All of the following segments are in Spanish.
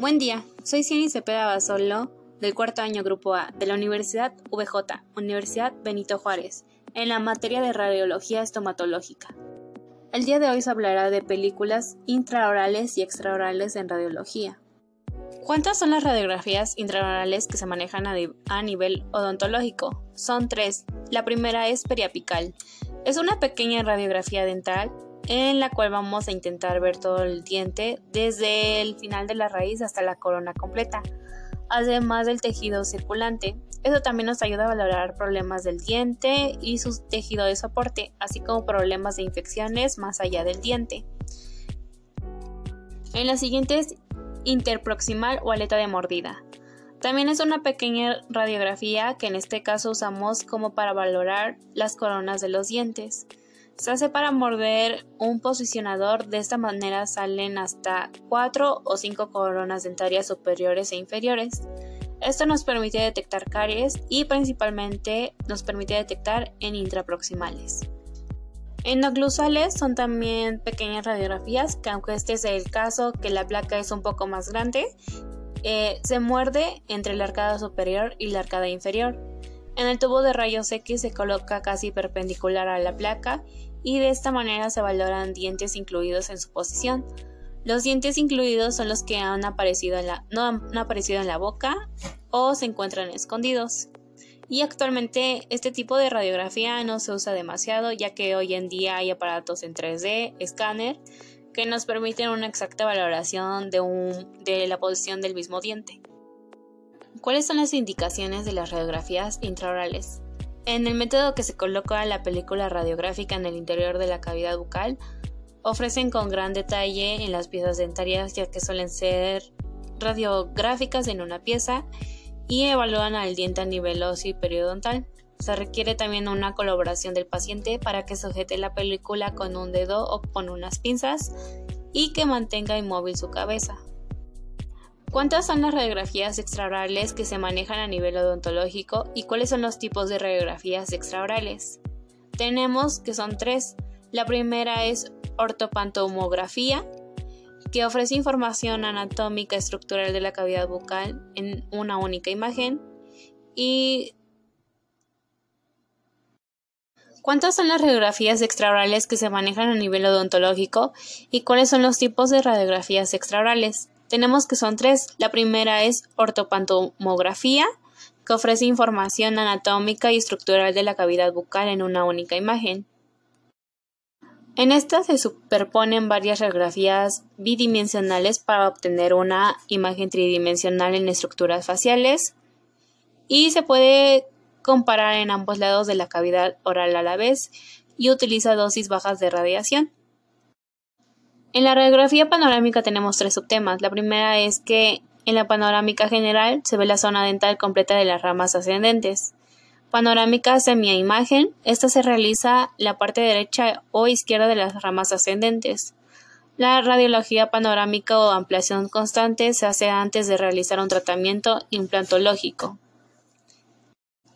Buen día, soy Cieny Cepeda Basolo del cuarto año Grupo A de la Universidad VJ, Universidad Benito Juárez, en la materia de radiología estomatológica. El día de hoy se hablará de películas intraorales y extraorales en radiología. ¿Cuántas son las radiografías intraorales que se manejan a, nivel odontológico? Son tres. La primera es periapical. Es una pequeña radiografía dental en la cual vamos a intentar ver todo el diente desde el final de la raíz hasta la corona completa, además del tejido circulante. Eso también nos ayuda a valorar problemas del diente y su tejido de soporte, así como problemas de infecciones más allá del diente. En la siguiente es interproximal o aleta de mordida. También es una pequeña radiografía que en este caso usamos como para valorar las coronas de los dientes. Se hace para morder un posicionador, de esta manera salen hasta 4 o 5 coronas dentarias superiores e inferiores. Esto nos permite detectar caries y principalmente nos permite detectar en intraproximales. Endoclusales son también pequeñas radiografías que aunque este es el caso que la placa es un poco más grande, eh, se muerde entre la arcada superior y la arcada inferior. En el tubo de rayos X se coloca casi perpendicular a la placa y de esta manera se valoran dientes incluidos en su posición. Los dientes incluidos son los que han aparecido en la, no han aparecido en la boca o se encuentran escondidos. Y actualmente este tipo de radiografía no se usa demasiado ya que hoy en día hay aparatos en 3D, escáner, que nos permiten una exacta valoración de, un, de la posición del mismo diente. ¿Cuáles son las indicaciones de las radiografías intraorales? En el método que se coloca la película radiográfica en el interior de la cavidad bucal, ofrecen con gran detalle en las piezas dentarias ya que suelen ser radiográficas en una pieza y evalúan al diente a nivel óseo y periodontal. Se requiere también una colaboración del paciente para que sujete la película con un dedo o con unas pinzas y que mantenga inmóvil su cabeza. ¿Cuántas son las radiografías extraorales que se manejan a nivel odontológico y cuáles son los tipos de radiografías extraorales? Tenemos que son tres. La primera es ortopantomografía, que ofrece información anatómica estructural de la cavidad bucal en una única imagen. Y ¿Cuántas son las radiografías extraorales que se manejan a nivel odontológico y cuáles son los tipos de radiografías extraorales? Tenemos que son tres. La primera es ortopantomografía, que ofrece información anatómica y estructural de la cavidad bucal en una única imagen. En esta se superponen varias radiografías bidimensionales para obtener una imagen tridimensional en estructuras faciales y se puede comparar en ambos lados de la cavidad oral a la vez y utiliza dosis bajas de radiación. En la radiografía panorámica tenemos tres subtemas. La primera es que en la panorámica general se ve la zona dental completa de las ramas ascendentes. Panorámica semi-imagen, esta se realiza la parte derecha o izquierda de las ramas ascendentes. La radiología panorámica o ampliación constante se hace antes de realizar un tratamiento implantológico.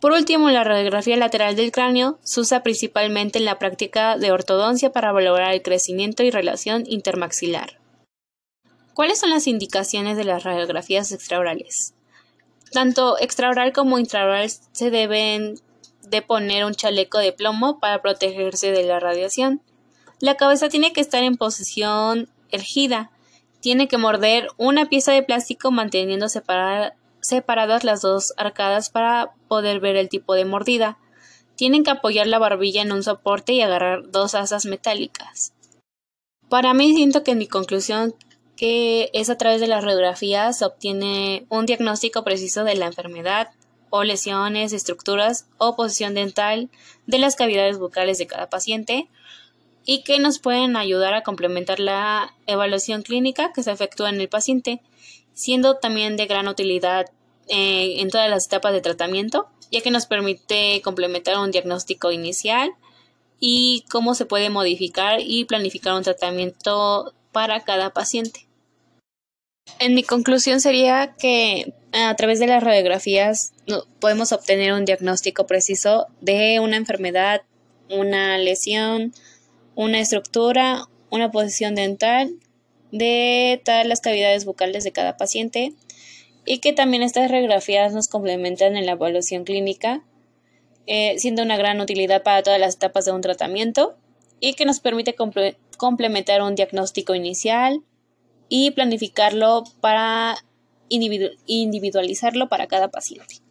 Por último, la radiografía lateral del cráneo se usa principalmente en la práctica de ortodoncia para valorar el crecimiento y relación intermaxilar. ¿Cuáles son las indicaciones de las radiografías extraorales? Tanto extraoral como intraoral se deben de poner un chaleco de plomo para protegerse de la radiación. La cabeza tiene que estar en posición ergida. Tiene que morder una pieza de plástico manteniendo separada separadas las dos arcadas para poder ver el tipo de mordida. Tienen que apoyar la barbilla en un soporte y agarrar dos asas metálicas. Para mí siento que mi conclusión que es a través de las radiografías se obtiene un diagnóstico preciso de la enfermedad o lesiones, estructuras o posición dental de las cavidades bucales de cada paciente y que nos pueden ayudar a complementar la evaluación clínica que se efectúa en el paciente siendo también de gran utilidad eh, en todas las etapas de tratamiento, ya que nos permite complementar un diagnóstico inicial y cómo se puede modificar y planificar un tratamiento para cada paciente. En mi conclusión sería que a través de las radiografías podemos obtener un diagnóstico preciso de una enfermedad, una lesión, una estructura, una posición dental de todas las cavidades bucales de cada paciente y que también estas radiografías nos complementan en la evaluación clínica, eh, siendo una gran utilidad para todas las etapas de un tratamiento y que nos permite complementar un diagnóstico inicial y planificarlo para individualizarlo para cada paciente.